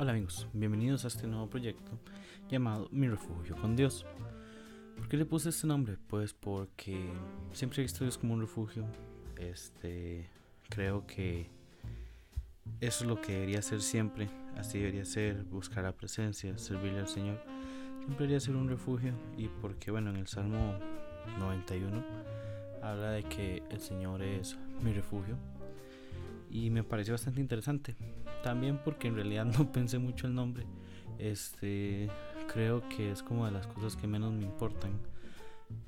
Hola amigos, bienvenidos a este nuevo proyecto llamado Mi Refugio con Dios. ¿Por qué le puse este nombre? Pues porque siempre he visto a Dios como un refugio. Este, creo que eso es lo que debería ser siempre. Así debería ser, buscar la presencia, servirle al Señor. Siempre debería ser un refugio. Y porque, bueno, en el Salmo 91 habla de que el Señor es mi refugio. Y me pareció bastante interesante también porque en realidad no pensé mucho el nombre. Este, creo que es como de las cosas que menos me importan.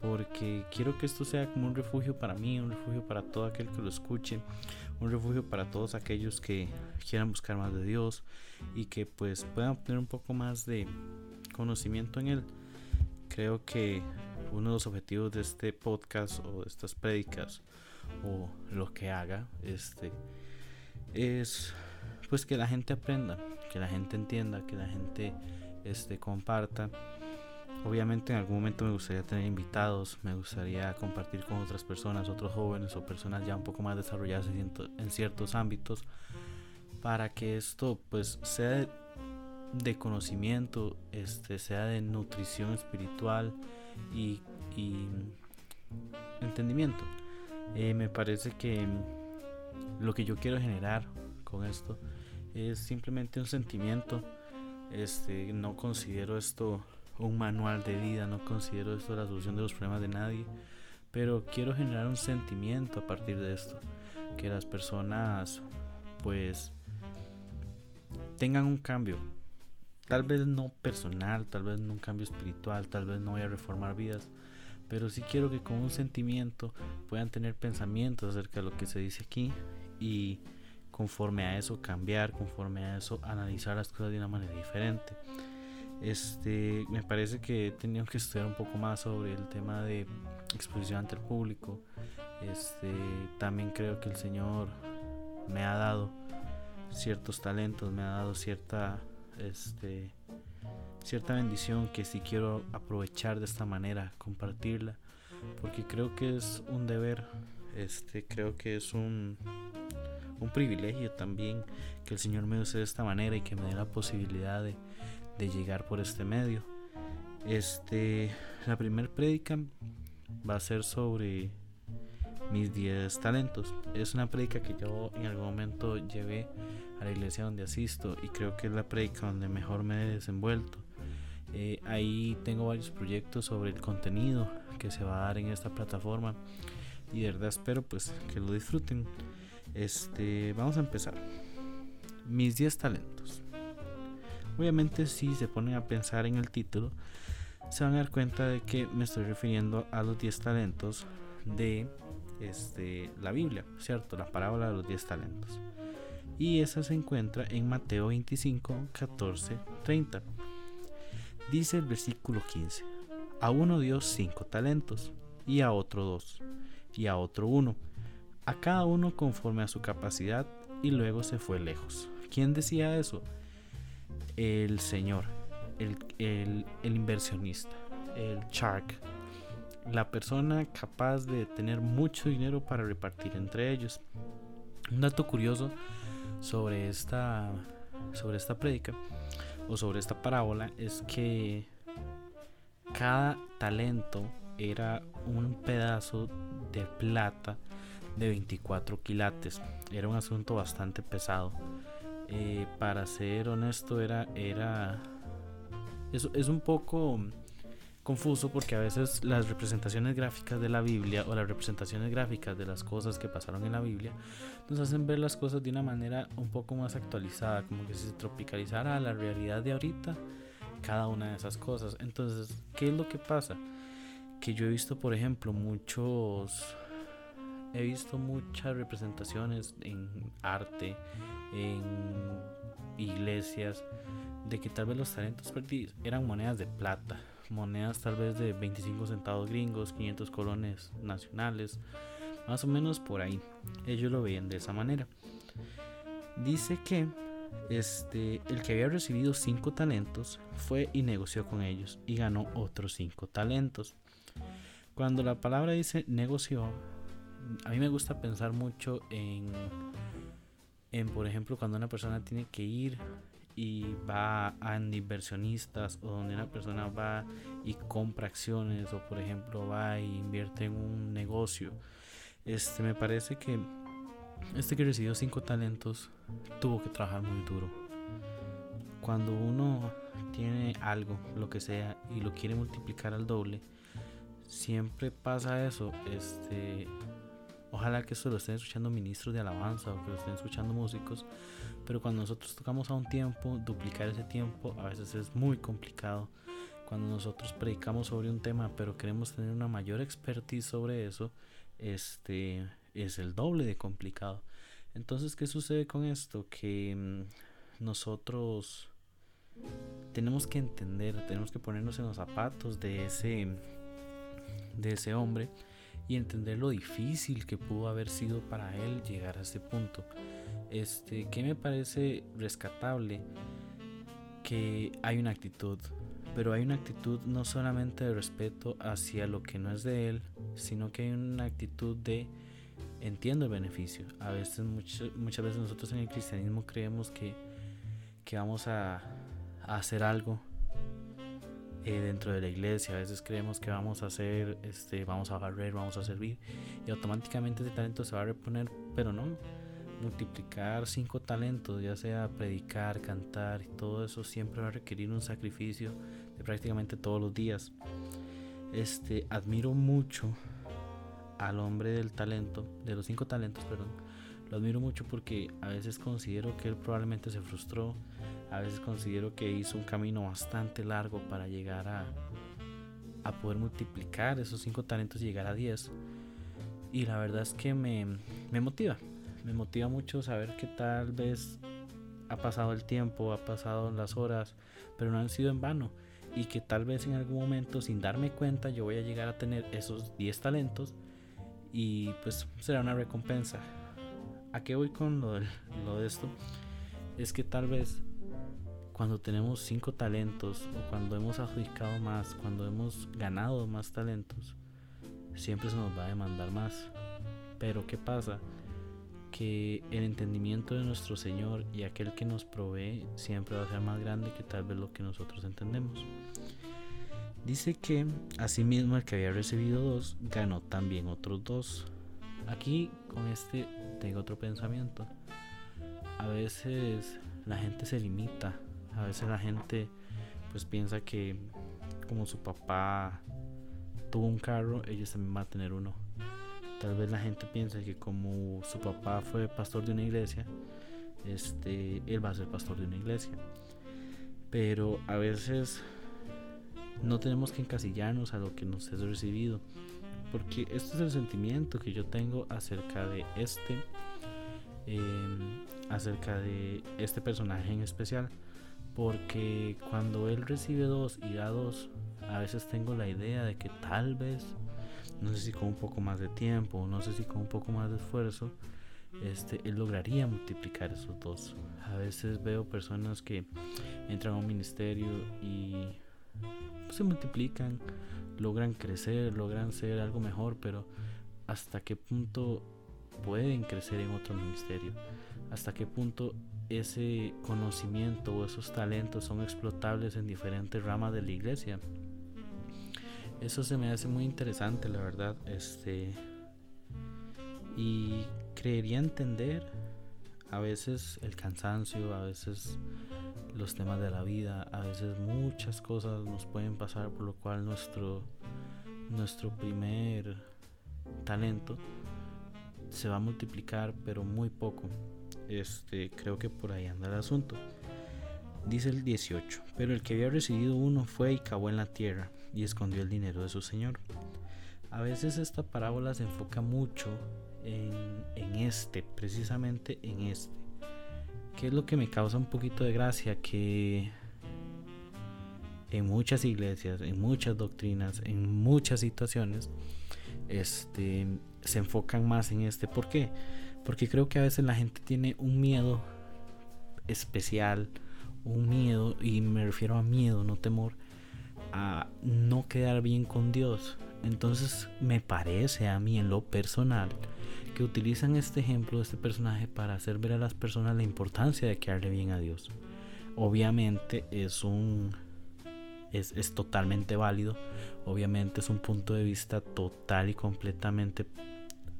Porque quiero que esto sea como un refugio para mí, un refugio para todo aquel que lo escuche, un refugio para todos aquellos que quieran buscar más de Dios y que pues puedan obtener un poco más de conocimiento en Él. Creo que uno de los objetivos de este podcast o de estas prédicas o lo que haga este es pues que la gente aprenda, que la gente entienda, que la gente este, comparta. Obviamente en algún momento me gustaría tener invitados, me gustaría compartir con otras personas, otros jóvenes o personas ya un poco más desarrolladas en ciertos ámbitos, para que esto pues sea de conocimiento, este, sea de nutrición espiritual y, entendimiento. Eh, me parece que lo que yo quiero generar con esto es simplemente un sentimiento. Este, no considero esto un manual de vida, no considero esto la solución de los problemas de nadie, pero quiero generar un sentimiento a partir de esto, que las personas pues tengan un cambio, tal vez no personal, tal vez no un cambio espiritual, tal vez no voy a reformar vidas, pero sí quiero que con un sentimiento puedan tener pensamientos acerca de lo que se dice aquí y conforme a eso cambiar, conforme a eso analizar las cosas de una manera diferente. Este, me parece que teníamos que estudiar un poco más sobre el tema de exposición ante el público. Este, también creo que el Señor me ha dado ciertos talentos, me ha dado cierta este cierta bendición que si quiero aprovechar de esta manera, compartirla, porque creo que es un deber, este creo que es un un privilegio también que el Señor me use de esta manera y que me dé la posibilidad de, llegar por este medio. Este, la primera prédica va a ser sobre mis 10 talentos. Es una prédica que yo en algún momento llevé a la iglesia donde asisto y creo que es la prédica donde mejor me he desenvuelto. Eh, ahí tengo varios proyectos sobre el contenido que se va a dar en esta plataforma y de verdad espero pues que lo disfruten. Este, vamos a empezar. Mis 10 talentos. Obviamente si se ponen a pensar en el título, se van a dar cuenta de que me estoy refiriendo a los 10 talentos de este, la Biblia, ¿cierto? La parábola de los 10 talentos. Y esa se encuentra en Mateo 25, 14, 30. Dice el versículo 15. A uno dio 5 talentos, y a otro 2, y a otro 1 a cada uno conforme a su capacidad y luego se fue lejos. ¿Quién decía eso? El Señor, el, inversionista, el shark, la persona capaz de tener mucho dinero para repartir entre ellos. Un dato curioso sobre esta, sobre esta prédica o sobre esta parábola es que cada talento era un pedazo de plata de 24 quilates. Era un asunto bastante pesado. Eh, para ser honesto, era, era es, es un poco confuso porque a veces las representaciones gráficas de la Biblia o las representaciones gráficas de las cosas que pasaron en la Biblia nos hacen ver las cosas de una manera un poco más actualizada, como que si se tropicalizara a la realidad de ahorita cada una de esas cosas. Entonces, ¿qué es lo que pasa? Que yo he visto, por ejemplo, muchos he visto muchas representaciones en arte, en iglesias, de que tal vez los talentos perdidos eran monedas de plata, monedas tal vez de 25 centavos gringos, 500 colones nacionales, más o menos por ahí. Ellos lo veían de esa manera. Dice que este, el que había recibido 5 talentos fue y negoció con ellos y ganó otros 5 talentos. Cuando la palabra dice negoció, a mí me gusta pensar mucho en, en, por ejemplo, cuando una persona tiene que ir y va a inversionistas o donde una persona va y compra acciones o por ejemplo va e invierte en un negocio. Este me parece que este que recibió cinco talentos tuvo que trabajar muy duro. Cuando uno tiene algo, lo que sea, y lo quiere multiplicar al doble, siempre pasa eso. Este, ojalá que esto lo estén escuchando ministros de alabanza o que lo estén escuchando músicos, pero cuando nosotros tocamos a un tiempo, duplicar ese tiempo a veces es muy complicado. Cuando nosotros predicamos sobre un tema, pero queremos tener una mayor expertise sobre eso, este es el doble de complicado. Entonces, ¿qué sucede con esto? Que mm, nosotros tenemos que entender, tenemos que ponernos en los zapatos de ese de ese hombre y entender lo difícil que pudo haber sido para él llegar a ese punto. Este, que me parece rescatable que hay una actitud, pero hay una actitud no solamente de respeto hacia lo que no es de él, sino que hay una actitud de entiendo el beneficio. A veces, muchas, muchas veces nosotros en el cristianismo creemos que, que vamos a, a hacer algo eh, dentro de la iglesia. A veces creemos que vamos a hacer, este, vamos a barrer, vamos a servir y automáticamente ese talento se va a reponer, pero no. Multiplicar cinco talentos, ya sea predicar, cantar todo eso, siempre va a requerir un sacrificio de prácticamente todos los días. Este, admiro mucho al hombre del talento, de los cinco talentos, perdón. Lo admiro mucho porque a veces considero que él probablemente se frustró, a veces considero que hizo un camino bastante largo para llegar a, a poder multiplicar esos cinco talentos y llegar a 10. Y la verdad es que me, me motiva, me motiva mucho saber que tal vez ha pasado el tiempo, ha pasado las horas, pero no han sido en vano. Y que tal vez en algún momento, sin darme cuenta, yo voy a llegar a tener esos 10 talentos y pues será una recompensa. ¿A qué voy con lo de esto? Es que tal vez cuando tenemos cinco talentos o cuando hemos adjudicado más, cuando hemos ganado más talentos, siempre se nos va a demandar más. Pero ¿qué pasa? Que el entendimiento de nuestro Señor y aquel que nos provee siempre va a ser más grande que tal vez lo que nosotros entendemos. Dice que asimismo el que había recibido dos ganó también otros dos. Aquí con este tengo otro pensamiento. A veces la gente se limita a veces la gente pues piensa que como su papá tuvo un carro, ellos también van a tener uno. Tal vez la gente piensa que como su papá fue pastor de una iglesia, este, él va a ser pastor de una iglesia. Pero a veces no tenemos que encasillarnos a lo que nos es recibido, porque este es el sentimiento que yo tengo acerca de este, em, acerca de este personaje en especial porque cuando él recibe dos y da dos, a veces tengo la idea de que tal vez, no sé si con un poco más de tiempo, no sé si con un poco más de esfuerzo, este, él lograría multiplicar esos dos. A veces veo personas que entran a un ministerio y se multiplican, logran crecer, logran ser algo mejor, pero hasta qué punto pueden crecer en otro ministerio, hasta qué punto ese conocimiento o esos talentos son explotables en diferentes ramas de la iglesia. Eso se me hace muy interesante, la verdad. Este y creería entender a veces el cansancio, a veces los temas de la vida, a veces muchas cosas nos pueden pasar por lo cual nuestro nuestro primer talento se va a multiplicar, pero muy poco. Este, creo que por ahí anda el asunto. Dice el 18, pero el que había recibido uno fue y cavó en la tierra y escondió el dinero de su señor. A veces esta parábola se enfoca mucho en, en este, precisamente en este. Que es lo que me causa un poquito de gracia, que en muchas iglesias, en muchas doctrinas, en muchas situaciones, este, se enfocan más en este. ¿Por qué? Porque creo que a veces la gente tiene un miedo especial, un miedo, y me refiero a miedo, no temor, a no quedar bien con Dios. Entonces me parece a mí en lo personal que utilizan este ejemplo este personaje para hacer ver a las personas la importancia de quedarle bien a Dios. obviamente es un es, es, totalmente válido obviamente es un punto de vista total y completamente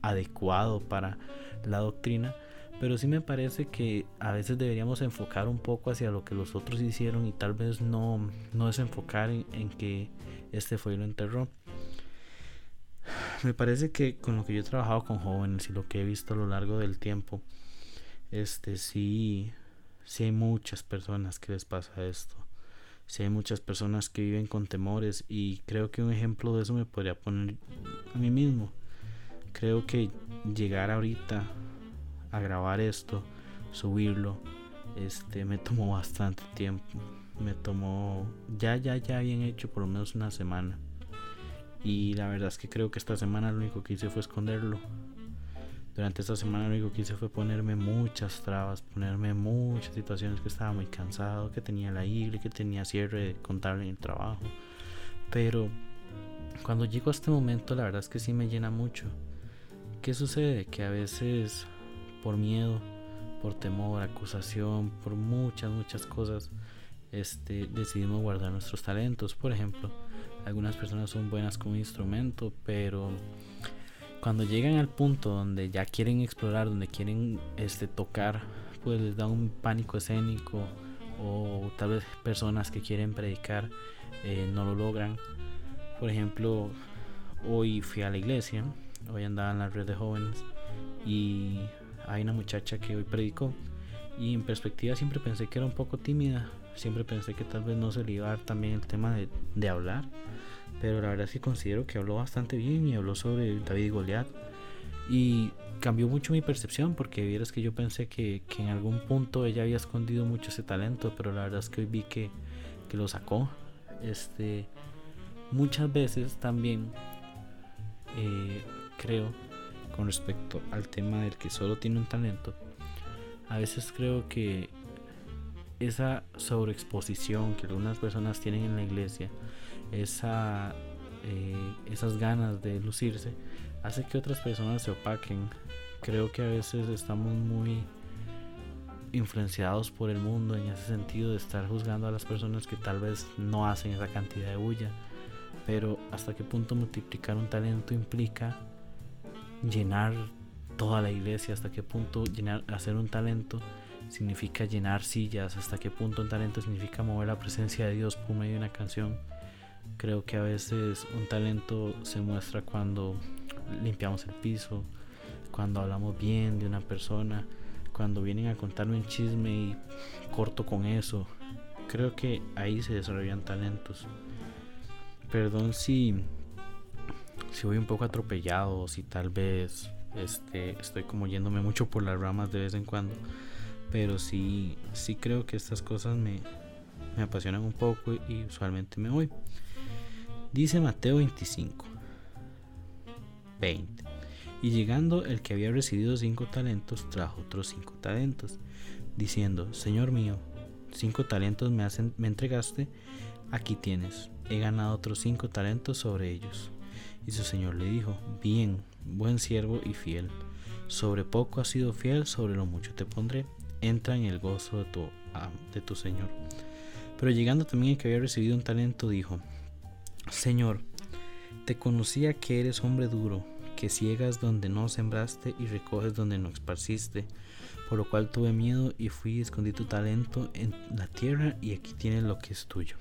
adecuado para la doctrina pero sí me parece que a veces deberíamos enfocar un poco hacia lo que los otros hicieron y tal vez no, no desenfocar en, en que este fue y lo enterró. Me parece que con lo que yo he trabajado con jóvenes y lo que he visto a lo largo del tiempo, este sí, sí hay muchas personas que les pasa esto. Sí hay muchas personas que viven con temores y creo que un ejemplo de eso me podría poner a mí mismo. Creo que llegar ahorita a grabar esto, subirlo, este me tomó bastante tiempo. Me tomó ya ya ya bien hecho por lo menos una semana. Y la verdad es que creo que esta semana lo único que hice fue esconderlo. Durante esta semana lo único que hice fue ponerme muchas trabas, ponerme muchas situaciones que estaba muy cansado, que tenía la y que tenía cierre contable en el trabajo. Pero cuando llego a este momento la verdad es que sí me llena mucho. ¿Qué sucede? Que a veces por miedo, por temor, acusación, por muchas, muchas cosas, este, decidimos guardar nuestros talentos. Por ejemplo, algunas personas son buenas como instrumento, pero cuando llegan al punto donde ya quieren explorar, donde quieren este, tocar, pues les da un pánico escénico o tal vez personas que quieren predicar eh, no lo logran. Por ejemplo, hoy fui a la iglesia, hoy andaba en la red de jóvenes y hay una muchacha que hoy predicó y en perspectiva siempre pensé que era un poco tímida, siempre pensé que tal vez no se le iba a dar también el tema de, de hablar, pero la verdad es que considero que habló bastante bien y habló sobre David y Goliat y cambió mucho mi percepción porque vieras que yo pensé que, que, en algún punto ella había escondido mucho ese talento, pero la verdad es que hoy vi que, que lo sacó. Este, muchas veces también eh, creo con respecto al tema del que solo tiene un talento, a veces creo que esa sobreexposición que algunas personas tienen en la iglesia, esa, eh, esas ganas de lucirse, hace que otras personas se opaquen. Creo que a veces estamos muy influenciados por el mundo en ese sentido de estar juzgando a las personas que tal vez no hacen esa cantidad de bulla. Pero hasta qué punto multiplicar un talento implica llenar toda la iglesia, hasta qué punto llenar, hacer un talento significa llenar sillas, hasta qué punto un talento significa mover la presencia de Dios por medio de una canción. Creo que a veces un talento se muestra cuando limpiamos el piso, cuando hablamos bien de una persona, cuando vienen a contarme un chisme y corto con eso. Creo que ahí se desarrollan talentos. Perdón si si voy un poco atropellado, si tal vez este, estoy como yéndome mucho por las ramas de vez en cuando. Pero sí, sí creo que estas cosas me, me apasionan un poco y usualmente me voy. Dice Mateo 25, 20. Y llegando el que había recibido cinco talentos, trajo otros cinco talentos, diciendo, Señor mío, cinco talentos me, hacen, me entregaste, aquí tienes, he ganado otros cinco talentos sobre ellos. Y su señor le dijo, bien, buen siervo y fiel, sobre poco has sido fiel, sobre lo mucho te pondré, entra en el gozo de tu, de tu señor. Pero llegando también el que había recibido un talento, dijo, Señor, te conocía que eres hombre duro, que ciegas donde no sembraste y recoges donde no esparciste, por lo cual tuve miedo y fui y escondí tu talento en la tierra y aquí tienes lo que es tuyo.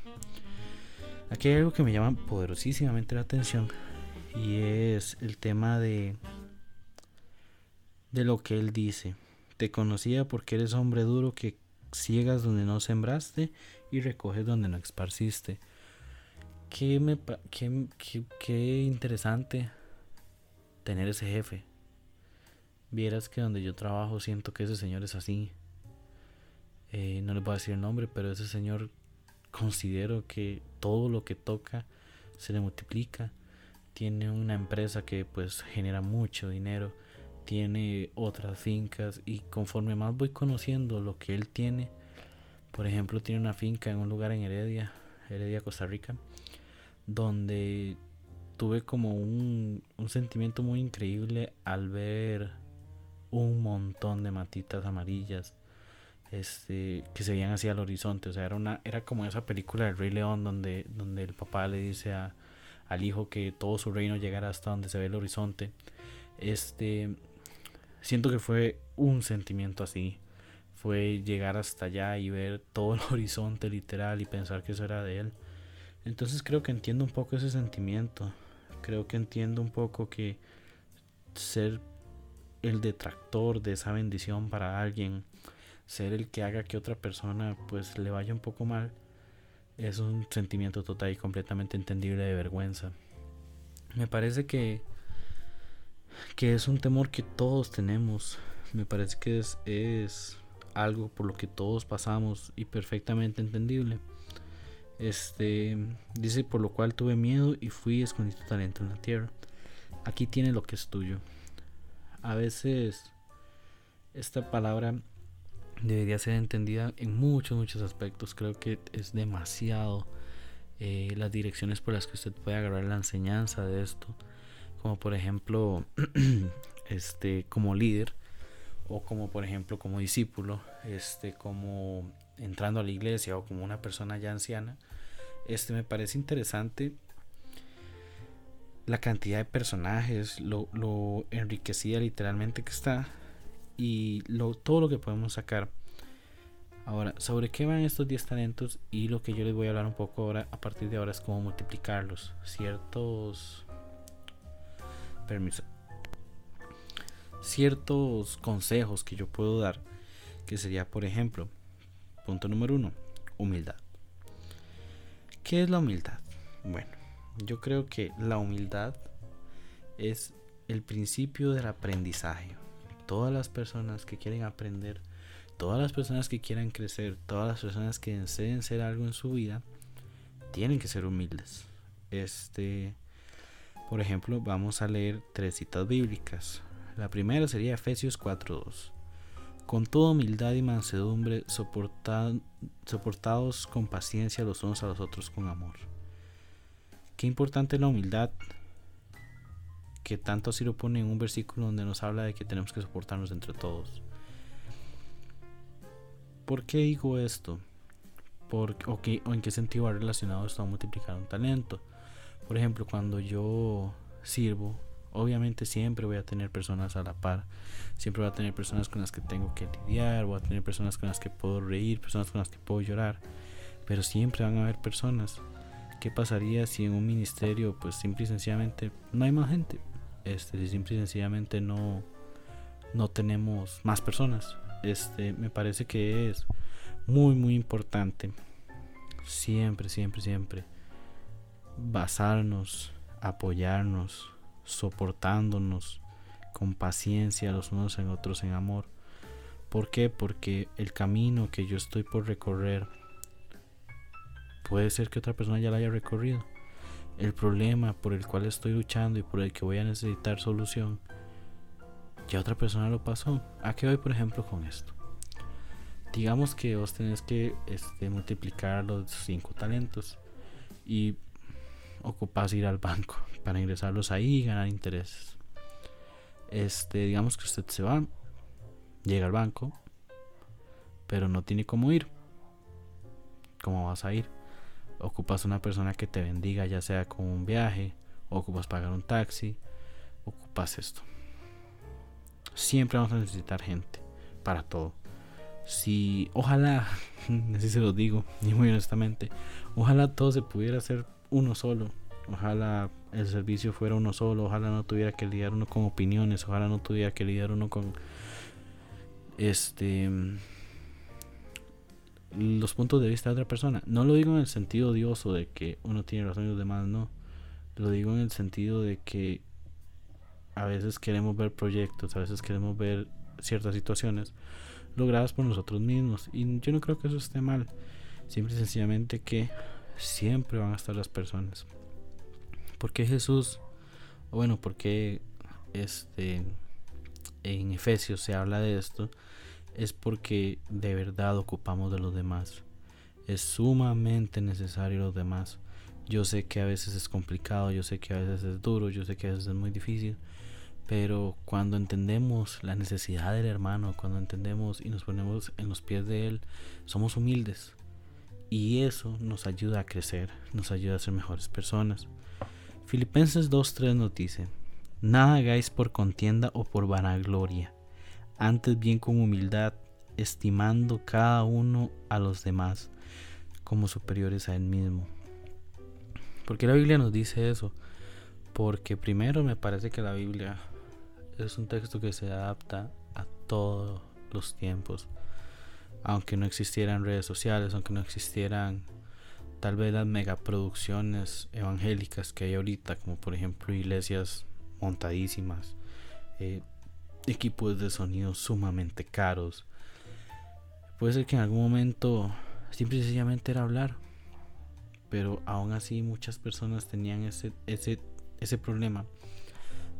Aquí hay algo que me llama poderosísimamente la atención y es el tema de de lo que él dice. Te conocía porque eres hombre duro que ciegas donde no sembraste y recoges donde no esparciste. Qué, me, qué, qué, interesante tener ese jefe. Vieras que donde yo trabajo siento que ese señor es así. Eh, no le voy a decir el nombre, pero ese señor considero que todo lo que toca se le multiplica tiene una empresa que pues genera mucho dinero, tiene otras fincas y conforme más voy conociendo lo que él tiene, por ejemplo tiene una finca en un lugar en Heredia, Heredia, Costa Rica, donde tuve como un, un sentimiento muy increíble al ver un montón de matitas amarillas este, que se veían hacia el horizonte. O sea, era, una, era como esa película del Rey León donde, donde el papá le dice a, al hijo que todo su reino llegara hasta donde se ve el horizonte. Este, siento que fue un sentimiento así. Fue llegar hasta allá y ver todo el horizonte literal y pensar que eso era de él. Entonces creo que entiendo un poco ese sentimiento. Creo que entiendo un poco que ser el detractor de esa bendición para alguien, ser el que haga que otra persona pues le vaya un poco mal, es un sentimiento total y completamente entendible de vergüenza. Me parece que que es un temor que todos tenemos. Me parece que es, algo por lo que todos pasamos y perfectamente entendible. Este dice por lo cual tuve miedo y fui escondí tu talento en la tierra. Aquí tiene lo que es tuyo. A veces esta palabra debería ser entendida en muchos, muchos aspectos. Creo que es demasiado eh, las direcciones por las que usted puede agarrar la enseñanza de esto. Como por ejemplo, este, como líder o como por ejemplo como discípulo, este, como entrando a la iglesia o como una persona ya anciana. Este me parece interesante la cantidad de personajes, lo, lo enriquecida literalmente que está y lo, todo lo que podemos sacar. Ahora, sobre qué van estos 10 talentos y lo que yo les voy a hablar un poco ahora a partir de ahora es cómo multiplicarlos. Ciertos permiso. Ciertos consejos que yo puedo dar, que sería, por ejemplo, punto número uno, humildad. ¿Qué es la humildad? Bueno, yo creo que la humildad es el principio del aprendizaje todas las personas que quieren aprender, todas las personas que quieran crecer, todas las personas que deseen ser algo en su vida, tienen que ser humildes. Este, por ejemplo, vamos a leer tres citas bíblicas. La primera sería Efesios 4:2. Con toda humildad y mansedumbre, soportados con paciencia los unos a los otros con amor. Qué importante la humildad que tanto así lo pone en un versículo donde nos habla de que tenemos que soportarnos entre todos. ¿Por qué digo esto? Por, o, ¿O en qué sentido va relacionado esto a multiplicar un talento? Por ejemplo, cuando yo sirvo, obviamente siempre voy a tener personas a la par. Siempre voy a tener personas con las que tengo que lidiar, voy a tener personas con las que puedo reír, personas con las que puedo llorar. Pero siempre van a haber personas. ¿Qué pasaría si en un ministerio, pues simple y sencillamente, no hay más gente? este, simple y sencillamente no, no tenemos más personas. Este, me parece que es muy, muy importante. Siempre, siempre, siempre. Basarnos, apoyarnos, soportándonos con paciencia los unos en otros en amor. ¿Por qué? Porque el camino que yo estoy por recorrer puede ser que otra persona ya lo haya recorrido el problema por el cual estoy luchando y por el que voy a necesitar solución, ya otra persona lo pasó. ¿A qué voy, por ejemplo, con esto? Digamos que vos tenés que este, multiplicar los cinco talentos y ocupas ir al banco para ingresarlos ahí y ganar intereses. Este, digamos que usted se va, llega al banco, pero no tiene cómo ir. ¿Cómo vas a ir? ocupas una persona que te bendiga, ya sea con un viaje, ocupas pagar un taxi, ocupas esto. Siempre vamos a necesitar gente para todo. Si, ojalá, así se lo digo, y muy honestamente, ojalá todo se pudiera hacer uno solo. Ojalá el servicio fuera uno solo, ojalá no tuviera que lidiar uno con opiniones, ojalá no tuviera que lidiar uno con este los puntos de vista de otra persona. No lo digo en el sentido odioso de que uno tiene razón y los demás no. Lo digo en el sentido de que a veces queremos ver proyectos, a veces queremos ver ciertas situaciones logradas por nosotros mismos. Y yo no creo que eso esté mal. Simple y sencillamente que siempre van a estar las personas. porque Jesús? Bueno, porque este en Efesios se habla de esto es porque de verdad ocupamos de los demás. Es sumamente necesario los demás. Yo sé que a veces es complicado, yo sé que a veces es duro, yo sé que a veces es muy difícil, Pero cuando entendemos la necesidad del hermano, cuando entendemos y nos ponemos en los pies de él, somos humildes. Y eso nos ayuda a crecer, nos ayuda a ser mejores personas. Filipenses 2.3 nos dice, nada hagáis por contienda o por vanagloria, antes bien con humildad, estimando cada uno a los demás como superiores a él mismo. ¿Por qué la Biblia nos dice eso? Porque primero me parece que la Biblia es un texto que se adapta a todos los tiempos. Aunque no existieran redes sociales, aunque no existieran tal vez las megaproducciones evangélicas que hay ahorita, como por ejemplo iglesias montadísimas, eh, equipos de sonido sumamente caros. Puede ser que en algún momento simple y sencillamente era hablar, pero aún así muchas personas tenían ese, ese, ese problema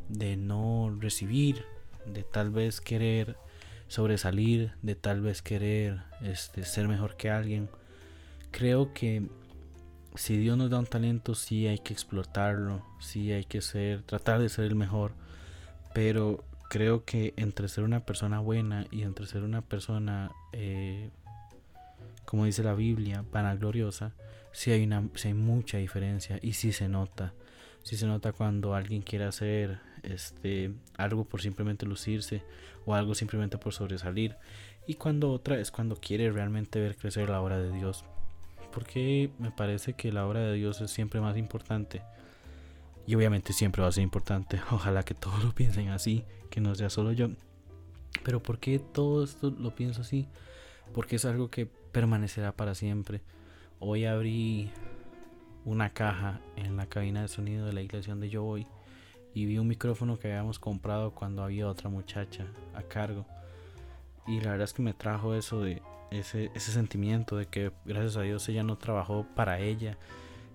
de no recibir, de tal vez querer sobresalir, de tal vez querer este, ser mejor que alguien. Creo que si Dios nos da un talento, sí hay que explotarlo, sí hay que ser, tratar de ser el mejor, pero creo que entre ser una persona buena y entre ser una persona, eh, como dice la Biblia, vanagloriosa, sí hay, una, sí hay mucha diferencia y sí se nota. Sí se nota cuando alguien quiere hacer este, algo por simplemente lucirse o algo simplemente por sobresalir. Y cuando otra es cuando quiere realmente ver crecer la obra de Dios. Porque me parece que la obra de Dios es siempre más importante. Y obviamente siempre va a ser importante. Ojalá que todos lo piensen así, que no sea solo yo. Pero ¿por qué todo esto lo pienso así? Porque es algo que permanecerá para siempre. Hoy abrí una caja en la cabina de sonido de la iglesia donde yo voy y vi un micrófono que habíamos comprado cuando había otra muchacha a cargo. Y la verdad es que me trajo eso de ese, ese sentimiento de que gracias a Dios ella no trabajó para ella.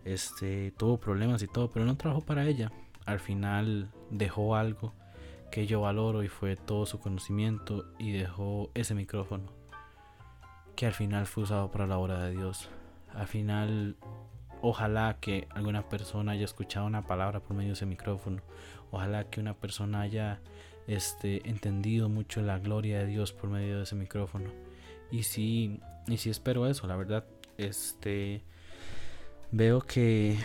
Este, tuvo problemas y todo, pero no trabajó para ella. Al final dejó algo que yo valoro y fue todo su conocimiento y dejó ese micrófono que al final fue usado para la obra de Dios. Al final Ojalá que alguna persona haya escuchado una palabra por medio de ese micrófono. Ojalá que una persona haya este, entendido mucho la gloria de Dios por medio de ese micrófono. Y sí, y espero eso, la verdad. Este veo que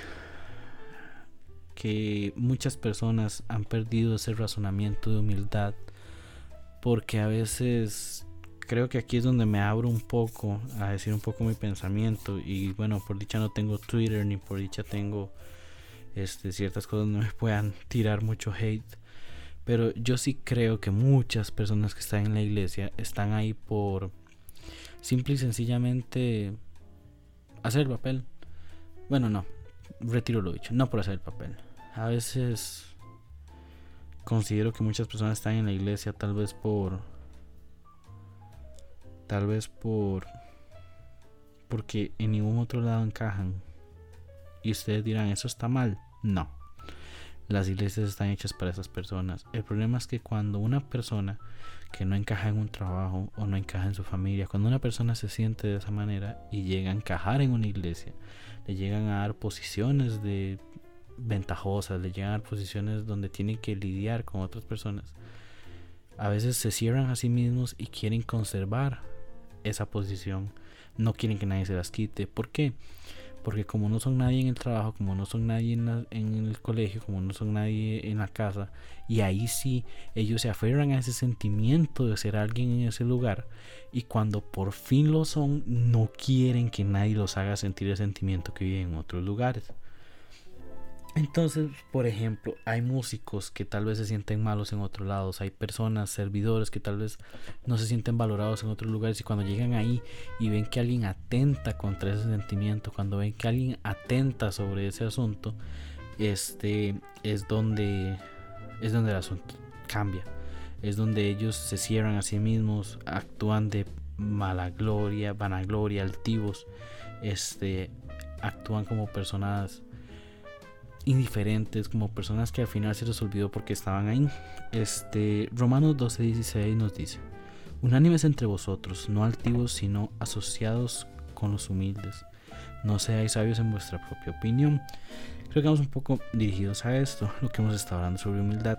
que muchas personas han perdido ese razonamiento de humildad porque a veces creo que aquí es donde me abro un poco a decir un poco mi pensamiento. Y bueno por dicha no tengo Twitter ni por dicha tengo este ciertas cosas no me puedan tirar mucho hate. Pero yo sí creo que muchas personas que están en la iglesia están ahí por simple y sencillamente hacer el papel. Bueno no retiro lo dicho no por hacer el papel. A veces considero que muchas personas están en la iglesia tal vez por Tal vez por porque en ningún otro lado encajan. Y ustedes dirán, ¿eso está mal? No. Las iglesias están hechas para esas personas. El problema es que cuando una persona que no encaja en un trabajo o no encaja en su familia, cuando una persona se siente de esa manera y llega a encajar en una iglesia, le llegan a dar posiciones de ventajosas, le llegan a dar posiciones donde tienen que lidiar con otras personas. A veces se cierran a sí mismos y quieren conservar esa posición. No quieren que nadie se las quite. ¿Por qué? Porque como no son nadie en el trabajo, como no son nadie en, en, el colegio, como no son nadie en la casa, y ahí sí ellos se aferran a ese sentimiento de ser alguien en ese lugar, y cuando por fin lo son, no quieren que nadie los haga sentir el sentimiento que viven en otros lugares. Entonces, por ejemplo, hay músicos que tal vez se sienten malos en otros lados, hay personas, servidores que tal vez no se sienten valorados en otros lugares y cuando llegan ahí y ven que alguien atenta contra ese sentimiento, cuando ven que alguien atenta sobre ese asunto, este es donde es donde el asunto cambia. Es donde ellos se cierran a sí mismos, actúan de mala gloria, vanagloria, altivos, este actúan como personas indiferentes, como personas que al final se les olvidó porque estaban ahí. Este, Romanos 12:16 nos dice, unánimes entre vosotros, no altivos, sino asociados con los humildes. No seáis sabios en vuestra propia opinión. Creo que vamos un poco dirigidos a esto, lo que hemos estado hablando sobre humildad.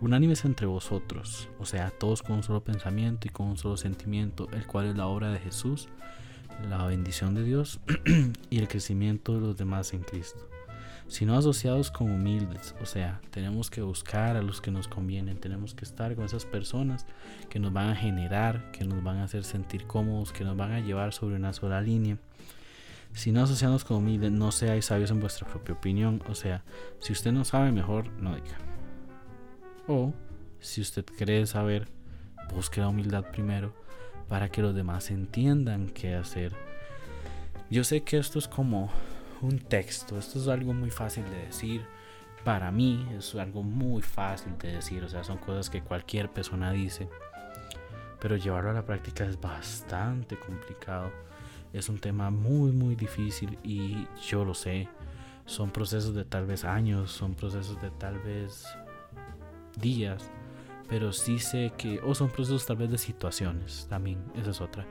unánimes entre vosotros, o sea, todos con un solo pensamiento y con un solo sentimiento, el cual es la obra de Jesús, la bendición de Dios y el crecimiento de los demás en Cristo. Sino asociados con humildes, o sea, tenemos que buscar a los que nos convienen, tenemos que estar con esas personas que nos van a generar, que nos van a hacer sentir cómodos, que nos van a llevar sobre una sola línea. Si no asociados con humildes, no seáis sabios en vuestra propia opinión, o sea, si usted no sabe, mejor no diga. O, si usted cree saber, busque la humildad primero para que los demás entiendan qué hacer. Yo sé que esto es como un texto, esto es algo muy fácil de decir. Para mí es algo muy fácil de decir, o sea, son cosas que cualquier persona dice. Pero llevarlo a la práctica es bastante complicado. Es un tema muy, muy difícil y yo lo sé. Son procesos de tal vez años, son procesos de tal vez días, pero sí sé que, o son procesos tal vez de situaciones, también, esa es otra.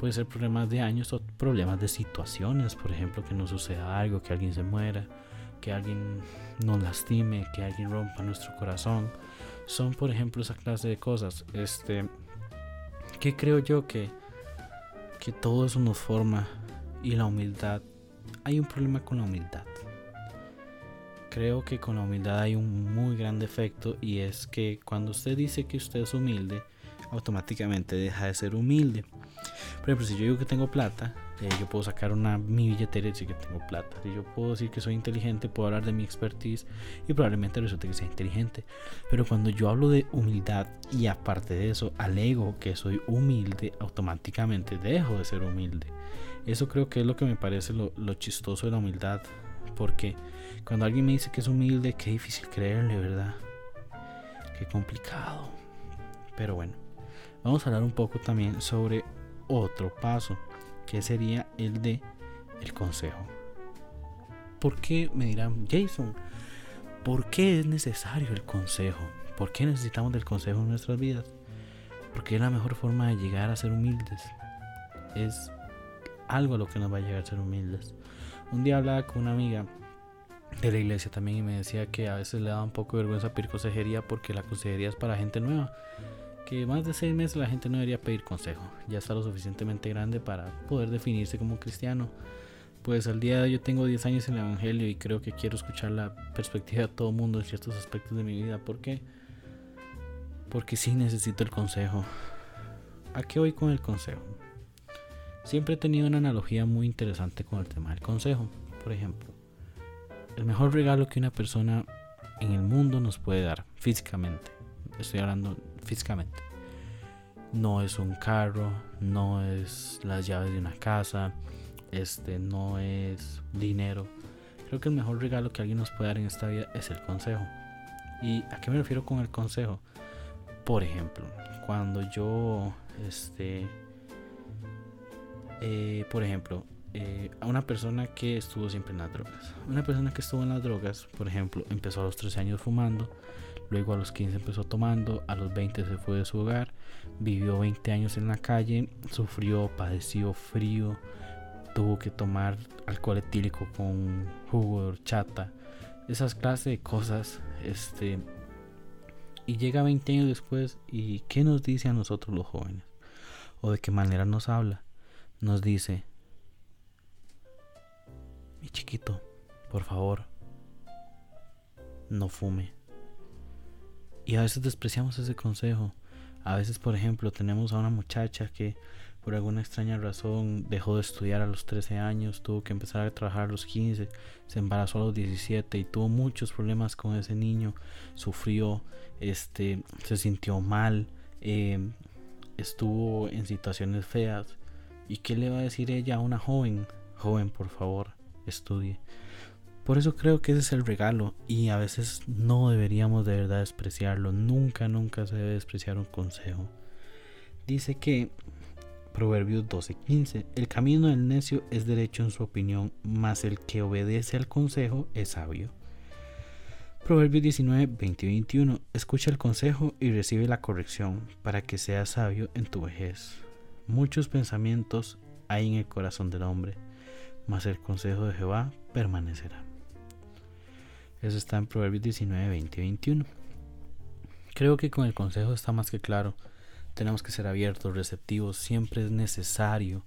Puede ser problemas de años o problemas de situaciones, por ejemplo, que nos suceda algo, que alguien se muera, que alguien nos lastime, que alguien rompa nuestro corazón. Son, por ejemplo, esa clase de cosas. Este, que creo yo que, que todo eso nos forma y la humildad. Hay un problema con la humildad creo que con la humildad hay un muy gran defecto y es que cuando usted dice que usted es humilde, automáticamente deja de ser humilde. Por ejemplo, si yo digo que tengo plata, eh, yo puedo sacar una mi billetera y decir que tengo plata. Si yo puedo decir que soy inteligente, puedo hablar de mi expertise y probablemente resulte que sea inteligente. Pero cuando yo hablo de humildad y aparte de eso alego que soy humilde, automáticamente dejo de ser humilde. Eso creo que es lo que me parece lo, lo chistoso de la humildad. Porque cuando alguien me dice que es humilde, qué difícil creerle, ¿verdad? Qué complicado. Pero bueno, vamos a hablar un poco también sobre otro paso, que sería el de el consejo. ¿Por qué me dirán, Jason? ¿Por qué es necesario el consejo? ¿Por qué necesitamos del consejo en nuestras vidas? Porque es la mejor forma de llegar a ser humildes. Es algo lo que nos va a llegar a ser humildes. Un día hablaba con una amiga de la iglesia también y me decía que a veces le daba un poco de vergüenza pedir consejería porque la consejería es para gente nueva. Que más de seis meses la gente no debería pedir consejo. Ya está lo suficientemente grande para poder definirse como cristiano. Pues al día de hoy yo tengo 10 años en el Evangelio y creo que quiero escuchar la perspectiva de todo mundo en ciertos aspectos de mi vida. ¿Por qué? Porque sí necesito el consejo. ¿A qué voy con el consejo? Siempre he tenido una analogía muy interesante con el tema del consejo. Por ejemplo, el mejor regalo que una persona en el mundo nos puede dar físicamente. Estoy hablando físicamente. No es un carro, no es las llaves de una casa, este no es dinero. Creo que el mejor regalo que alguien nos puede dar en esta vida es el consejo. ¿Y a qué me refiero con el consejo? Por ejemplo, cuando yo este eh, por ejemplo, eh, a una persona que estuvo siempre en las drogas. Una persona que estuvo en las drogas, por ejemplo, empezó a los 13 años fumando, luego a los 15 empezó tomando, a los 20 se fue de su hogar, vivió 20 años en la calle, sufrió, padeció frío, tuvo que tomar alcohol etílico con jugo de horchata, esas clases de cosas, este, y llega 20 años después y ¿qué nos dice a nosotros los jóvenes? ¿O de qué manera nos habla? Nos dice, mi chiquito, por favor, no fume. Y a veces despreciamos ese consejo. A veces, por ejemplo, tenemos a una muchacha que por alguna extraña razón dejó de estudiar a los 13 años, tuvo que empezar a trabajar a los 15, se embarazó a los 17 y tuvo muchos problemas con ese niño, sufrió, este, se sintió mal, em, estuvo en situaciones feas. ¿Y qué le va a decir ella a una joven? Joven, por favor, estudie. Por eso creo que ese es el regalo y a veces no deberíamos de verdad despreciarlo. Nunca, nunca se debe despreciar un consejo. Dice que Proverbios 12:15, el camino del necio es derecho en su opinión, mas el que obedece al consejo es sabio. Proverbios 19, 20 21, escucha el consejo y recibe la corrección para que seas sabio en tu vejez. Muchos pensamientos hay en el corazón del hombre mas el consejo de Jehová permanecerá. Eso está en Proverbios 19, 20 y 21. Creo que con el consejo está más que claro. Tenemos que ser abiertos, receptivos. Siempre es necesario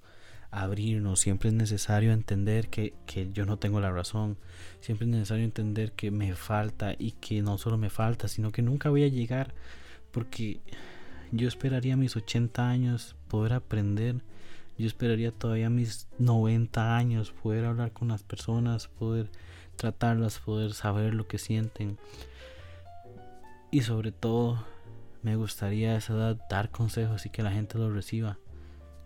abrirnos, siempre es necesario entender que, que, yo no tengo la razón, siempre es necesario entender que me falta y que no solo me falta, sino que nunca voy a llegar porque yo esperaría mis 80 años poder aprender, yo esperaría todavía mis 90 años poder hablar con las personas, poder tratarlas, poder saber lo que sienten. Y sobre todo me gustaría a esa edad dar consejos y que la gente los reciba.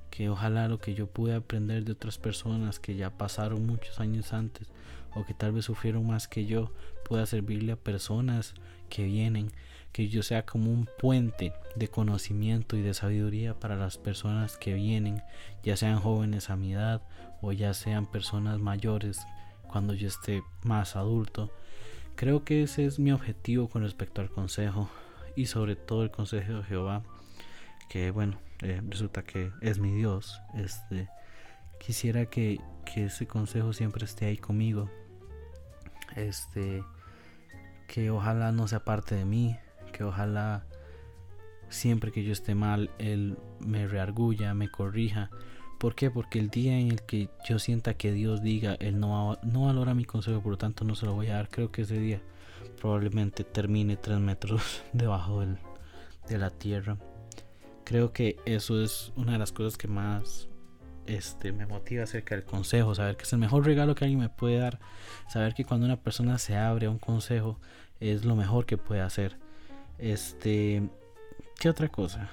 Que ojalá lo que yo pude aprender de otras personas que ya pasaron muchos años antes o que tal vez sufrieron más que yo pueda servirle a personas que vienen, que yo sea como un puente de conocimiento y de sabiduría para las personas que vienen, ya sean jóvenes a mi edad o ya sean personas mayores cuando yo esté más adulto. Creo que ese es mi objetivo con respecto al consejo y sobre todo el consejo de Jehová, que bueno, eh, resulta que es mi Dios, este, quisiera que, que, ese consejo siempre esté ahí conmigo, este, que ojalá no sea parte de mí, que ojalá siempre que yo esté mal, Él me reargulla, me corrija. ¿Por qué? Porque el día en el que yo sienta que Dios diga, Él no, no valora mi consejo, por lo tanto no se lo voy a dar, creo que ese día probablemente termine tres metros debajo del, de la tierra creo que eso es una de las cosas que más este, me motiva acerca del consejo, saber que es el mejor regalo que alguien me puede dar, saber que cuando una persona se abre a un consejo es lo mejor que puede hacer. Este, ¿qué otra cosa?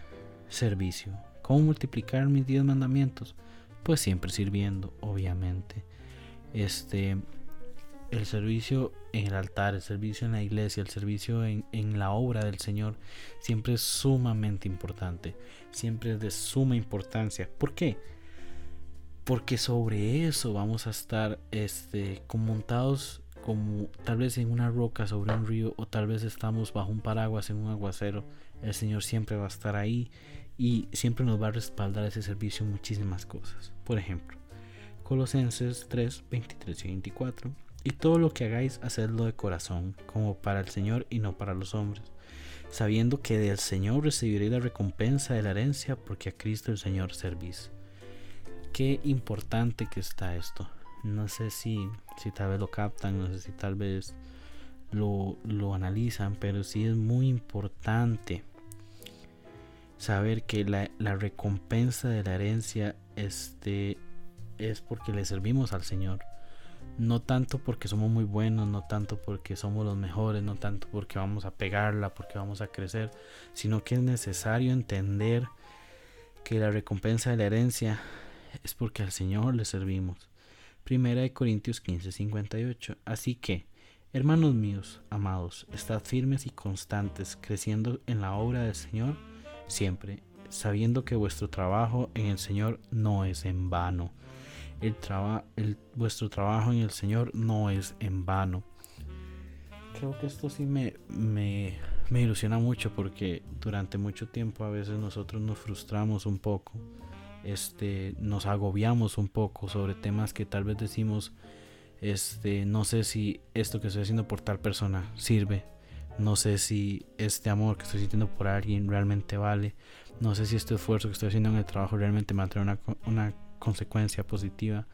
Servicio. ¿Cómo multiplicar mis 10 mandamientos? Pues siempre sirviendo, obviamente. Este, el servicio en el altar, el servicio en la iglesia, el servicio en, la obra del Señor siempre es sumamente importante, siempre es de suma importancia. ¿Por qué? Porque sobre eso vamos a estar este, montados como tal vez en una roca sobre un río o tal vez estamos bajo un paraguas en un aguacero. El Señor siempre va a estar ahí y siempre nos va a respaldar ese servicio muchísimas cosas. Por ejemplo, Colosenses 3, 23 y 24 y todo lo que hagáis, hacedlo de corazón, como para el Señor y no para los hombres, sabiendo que del Señor recibiréis la recompensa de la herencia, porque a Cristo el Señor servís. Qué importante que está esto. No sé si, si tal vez lo captan, no sé si tal vez lo, lo analizan, pero sí es muy importante saber que la, la recompensa de la herencia este, es porque le servimos al Señor no tanto porque somos muy buenos, no tanto porque somos los mejores, no tanto porque vamos a pegarla, porque vamos a crecer, sino que es necesario entender que la recompensa de la herencia es porque al Señor le servimos. Primera de Corintios 15, 58. Así que, hermanos míos, amados, estad firmes y constantes, creciendo en la obra del Señor siempre, sabiendo que vuestro trabajo en el Señor no es en vano el, vuestro trabajo en el Señor no es en vano. Creo que esto sí me, me, me ilusiona mucho porque durante mucho tiempo a veces nosotros nos frustramos un poco, este, nos agobiamos un poco sobre temas que tal vez decimos, este, no sé si esto que estoy haciendo por tal persona sirve, no sé si este amor que estoy sintiendo por alguien realmente vale, no sé si este esfuerzo que estoy haciendo en el trabajo realmente me va a traer una, una consecuencia positiva.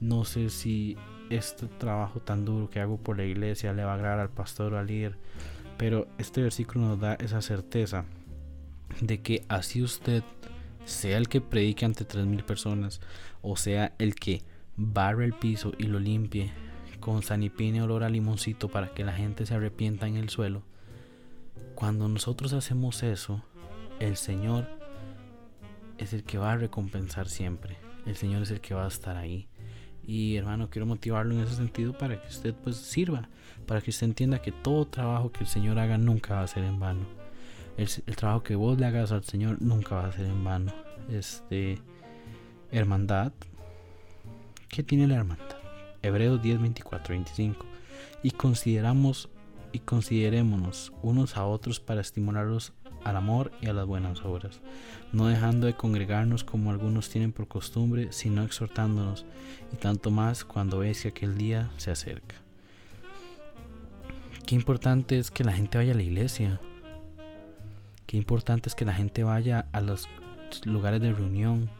No sé si este trabajo tan duro que hago por la iglesia le va a agradar al pastor o al líder, pero este versículo nos da esa certeza de que así usted sea el que predique ante tres mil personas o sea el que barre el piso y lo limpie con sanipine olor a limoncito para que la gente se arrepienta en el suelo. Cuando nosotros hacemos eso, el Señor es el que va a recompensar siempre el Señor es el que va a estar ahí. Y hermano, quiero motivarlo en ese sentido para que usted pues sirva, para que usted entienda que todo trabajo que el Señor haga nunca va a ser en vano. El, trabajo que vos le hagas al Señor nunca va a ser en vano. Este, hermandad. ¿Qué tiene la hermandad? Hebreos 10, 24, 25. Y consideramos y considerémonos unos a otros para estimularlos al amor y a las buenas obras, no dejando de congregarnos como algunos tienen por costumbre, sino exhortándonos, y tanto más cuando veis que aquel día se acerca. Qué importante es que la gente vaya a la iglesia. Qué importante es que la gente vaya a los lugares de reunión.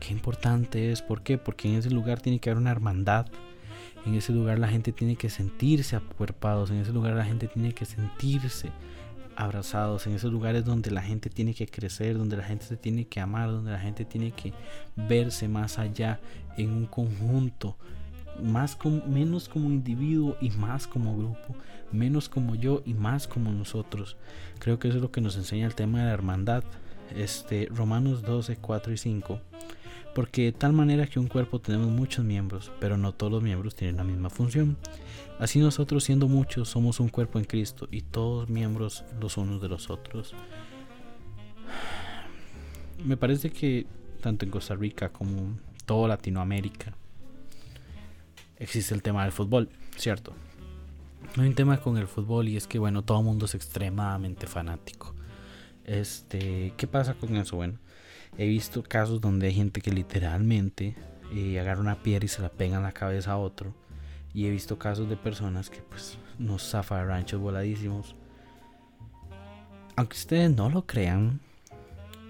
Qué importante es. ¿Por qué? Porque en ese lugar tiene que haber una hermandad. En ese lugar la gente tiene que sentirse acuerpados. En ese lugar la gente tiene que sentirse abrazados. En esos lugares donde la gente tiene que crecer, donde la gente se tiene que amar, donde la gente tiene que verse más allá en un conjunto. Más como, menos como individuo y más como grupo. Menos como yo y más como nosotros. Creo que eso es lo que nos enseña el tema de la hermandad. Este, Romanos 12, 4 y 5 porque de tal manera que un cuerpo tenemos muchos miembros, pero no todos los miembros tienen la misma función. Así nosotros siendo muchos somos un cuerpo en Cristo y todos miembros los unos de los otros. Me parece que tanto en Costa Rica como en toda Latinoamérica existe el tema del fútbol, ¿cierto? Hay un tema con el fútbol y es que bueno, todo el mundo es extremadamente fanático. Este, ¿qué pasa con eso? Bueno, He visto casos donde hay gente que literalmente eh, agarra una piedra y se la pega en la cabeza a otro. Y he visto casos de personas que pues nos zafa ranchos voladísimos. Aunque ustedes no lo crean,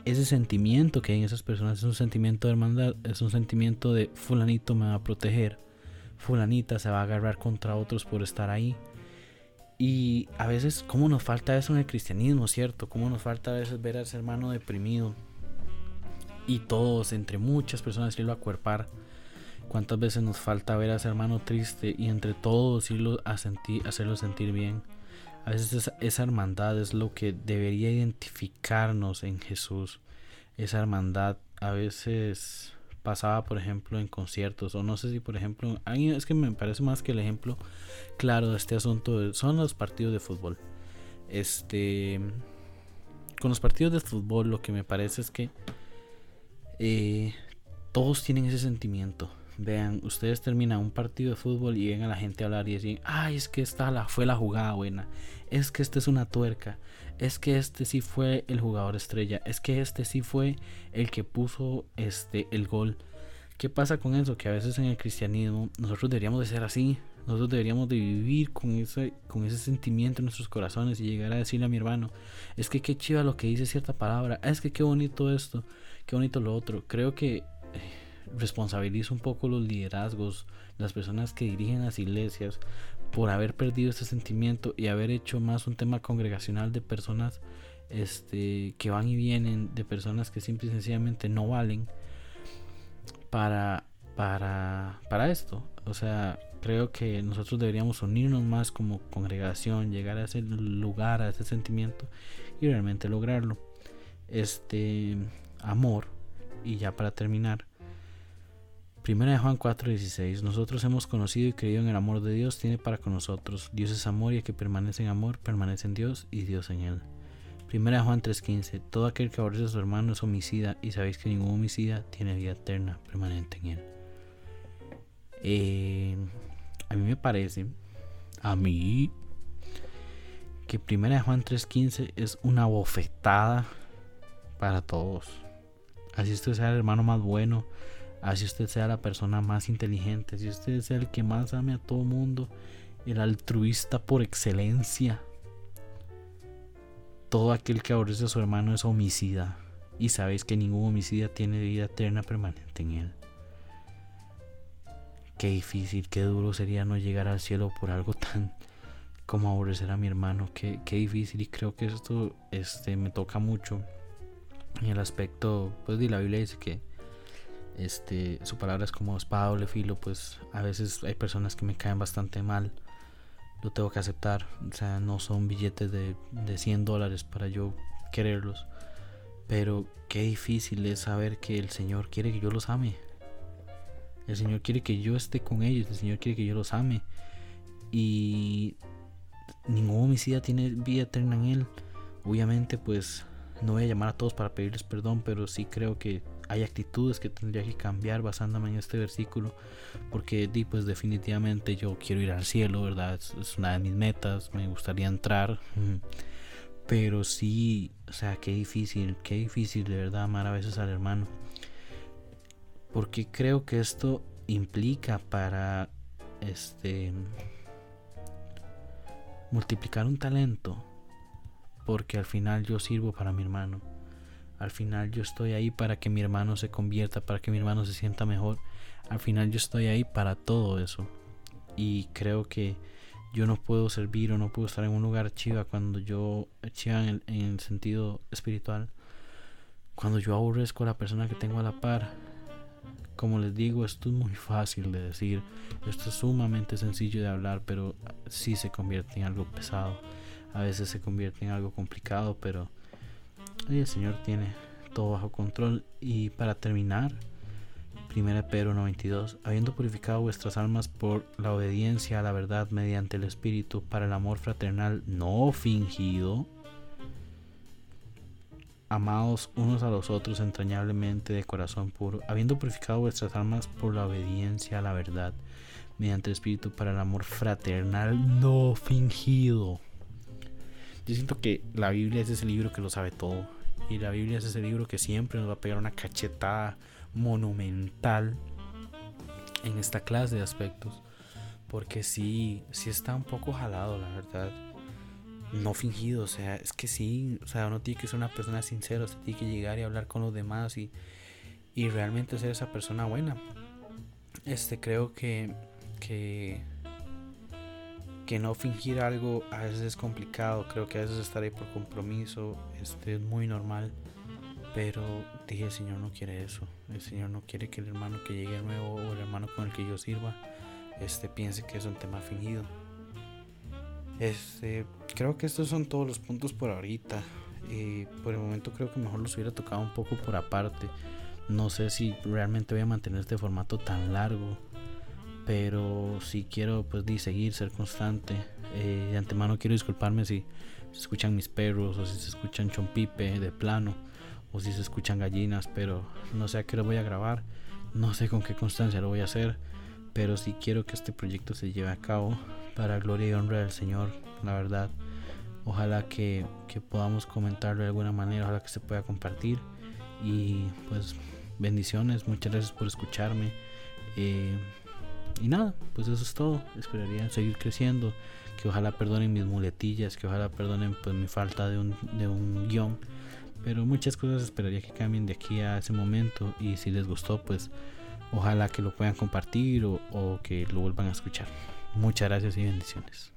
ese sentimiento que hay en esas personas es un sentimiento de hermandad, es un sentimiento de fulanito me va a proteger, fulanita se va a agarrar contra otros por estar ahí. Y a veces, ¿cómo nos falta eso en el cristianismo, cierto? ¿Cómo nos falta a veces ver a ese hermano deprimido, y todos, entre muchas personas, irlo a cuerpar. ¿Cuántas veces nos falta ver a ese hermano triste y entre todos irlo a sentir, hacerlo sentir bien? A veces esa, esa, hermandad es lo que debería identificarnos en Jesús. Esa hermandad a veces pasaba, por ejemplo, en conciertos, o no sé si, por ejemplo, es que me parece más que el ejemplo claro de este asunto son los partidos de fútbol. Este, con los partidos de fútbol, lo que me parece es que eh, todos tienen ese sentimiento. Vean, ustedes terminan un partido de fútbol y ven a la gente hablar y dicen, ay, es que esta la, fue la jugada buena, es que este es una tuerca, es que este sí fue el jugador estrella, es que este sí fue el que puso este el gol. ¿Qué pasa con eso? Que a veces en el cristianismo nosotros deberíamos de ser así, nosotros deberíamos de vivir con ese, con ese sentimiento en nuestros corazones y llegar a decirle a mi hermano, es que qué chiva lo que dice cierta palabra, es que qué bonito esto qué bonito lo otro. Creo que eh, responsabilizo un poco los liderazgos, las personas que dirigen las iglesias, por haber perdido este sentimiento y haber hecho más un tema congregacional de personas este, que van y vienen, de personas que simple y sencillamente no valen para, para, para esto. O sea, creo que nosotros deberíamos unirnos más como congregación, llegar a ese lugar, a ese sentimiento y realmente lograrlo. Este, amor. Y ya para terminar, Primera de Juan 4:16, nosotros hemos conocido y creído en el amor de Dios, tiene para con nosotros. Dios es amor y el que permanece en amor, permanece en Dios y Dios en él. Primera de Juan 3:15, todo aquel que aborrece a su hermano es homicida y sabéis que ningún homicida tiene vida eterna permanente en él. Eh, a mí me parece, a mí, que Primera de Juan 3:15 es una bofetada para todos Así usted sea el hermano más bueno, así usted sea la persona más inteligente, así usted sea el que más ame a todo mundo, el altruista por excelencia. Todo aquel que aborrece a su hermano es homicida. Y sabéis que ningún homicida tiene vida eterna permanente en él. Qué difícil, qué duro sería no llegar al cielo por algo tan como aborrecer a mi hermano. Qué, qué difícil. Y creo que esto este, me toca mucho en el aspecto, pues de la Biblia dice que este, su palabra es como espada doble filo, pues a veces hay personas que me caen bastante mal, lo tengo que aceptar, o sea, no son billetes de, de 100 dólares para yo quererlos, pero qué difícil es saber que el Señor quiere que yo los ame, el Señor quiere que yo esté con ellos, el Señor quiere que yo los ame, y ningún homicida tiene vida eterna en Él, obviamente pues no voy a llamar a todos para pedirles perdón, pero sí creo que hay actitudes que tendría que cambiar basándome en este versículo, porque di, pues definitivamente yo quiero ir al cielo, ¿verdad? Es, una de mis metas, me gustaría entrar, pero sí, o sea, qué difícil, qué difícil de verdad amar a veces al hermano, porque creo que esto implica para este multiplicar un talento porque al final yo sirvo para mi hermano. Al final yo estoy ahí para que mi hermano se convierta, para que mi hermano se sienta mejor. Al final yo estoy ahí para todo eso. Y creo que yo no puedo servir o no puedo estar en un lugar chiva cuando yo chiva en el, sentido espiritual. Cuando yo aborrezco a la persona que tengo a la par. Como les digo, esto es muy fácil de decir. Esto es sumamente sencillo de hablar, pero sí se convierte en algo pesado. A veces se convierte en algo complicado, pero el Señor tiene todo bajo control. Y para terminar, 1 Pedro 92, habiendo purificado vuestras almas por la obediencia a la verdad mediante el Espíritu para el amor fraternal no fingido, amados unos a los otros entrañablemente de corazón puro, habiendo purificado vuestras almas por la obediencia a la verdad mediante el Espíritu para el amor fraternal no fingido. Yo siento que la Biblia es ese libro que lo sabe todo. Y la Biblia es ese libro que siempre nos va a pegar una cachetada monumental en esta clase de aspectos. Porque sí, sí está un poco jalado, la verdad. No fingido, o sea, es que sí, o sea, uno tiene que ser una persona sincera, usted tiene que llegar y hablar con los demás y, y realmente ser esa persona buena. Este, creo que, que que no fingir algo a veces es complicado, creo que a veces estar ahí por compromiso este, es muy normal, pero dije el Señor no quiere eso, el Señor no quiere que el hermano que llegue nuevo o el hermano con el que yo sirva este, piense que es un tema fingido. Este, creo que estos son todos los puntos por ahorita. y por el momento creo que mejor los hubiera tocado un poco por aparte. No sé si realmente voy a mantener este formato tan largo pero si quiero pues seguir, ser constante. Eh, de antemano quiero disculparme si se escuchan mis perros o si se escuchan chompipe de plano o si se escuchan gallinas, pero no sé a qué lo voy a grabar, no sé con qué constancia lo voy a hacer, pero si quiero que este proyecto se lleve a cabo para gloria y honra del Señor, la verdad. Ojalá que, que podamos comentarlo de alguna manera, ojalá que se pueda compartir y pues bendiciones, muchas gracias por escucharme. Eh, y nada, pues eso es todo. Esperaría seguir creciendo. Que ojalá perdonen mis muletillas, que ojalá perdonen pues mi falta de un, de un guion. Pero muchas cosas esperaría que cambien de aquí a ese momento. Y si les gustó, pues ojalá que lo puedan compartir o, o que lo vuelvan a escuchar. Muchas gracias y bendiciones.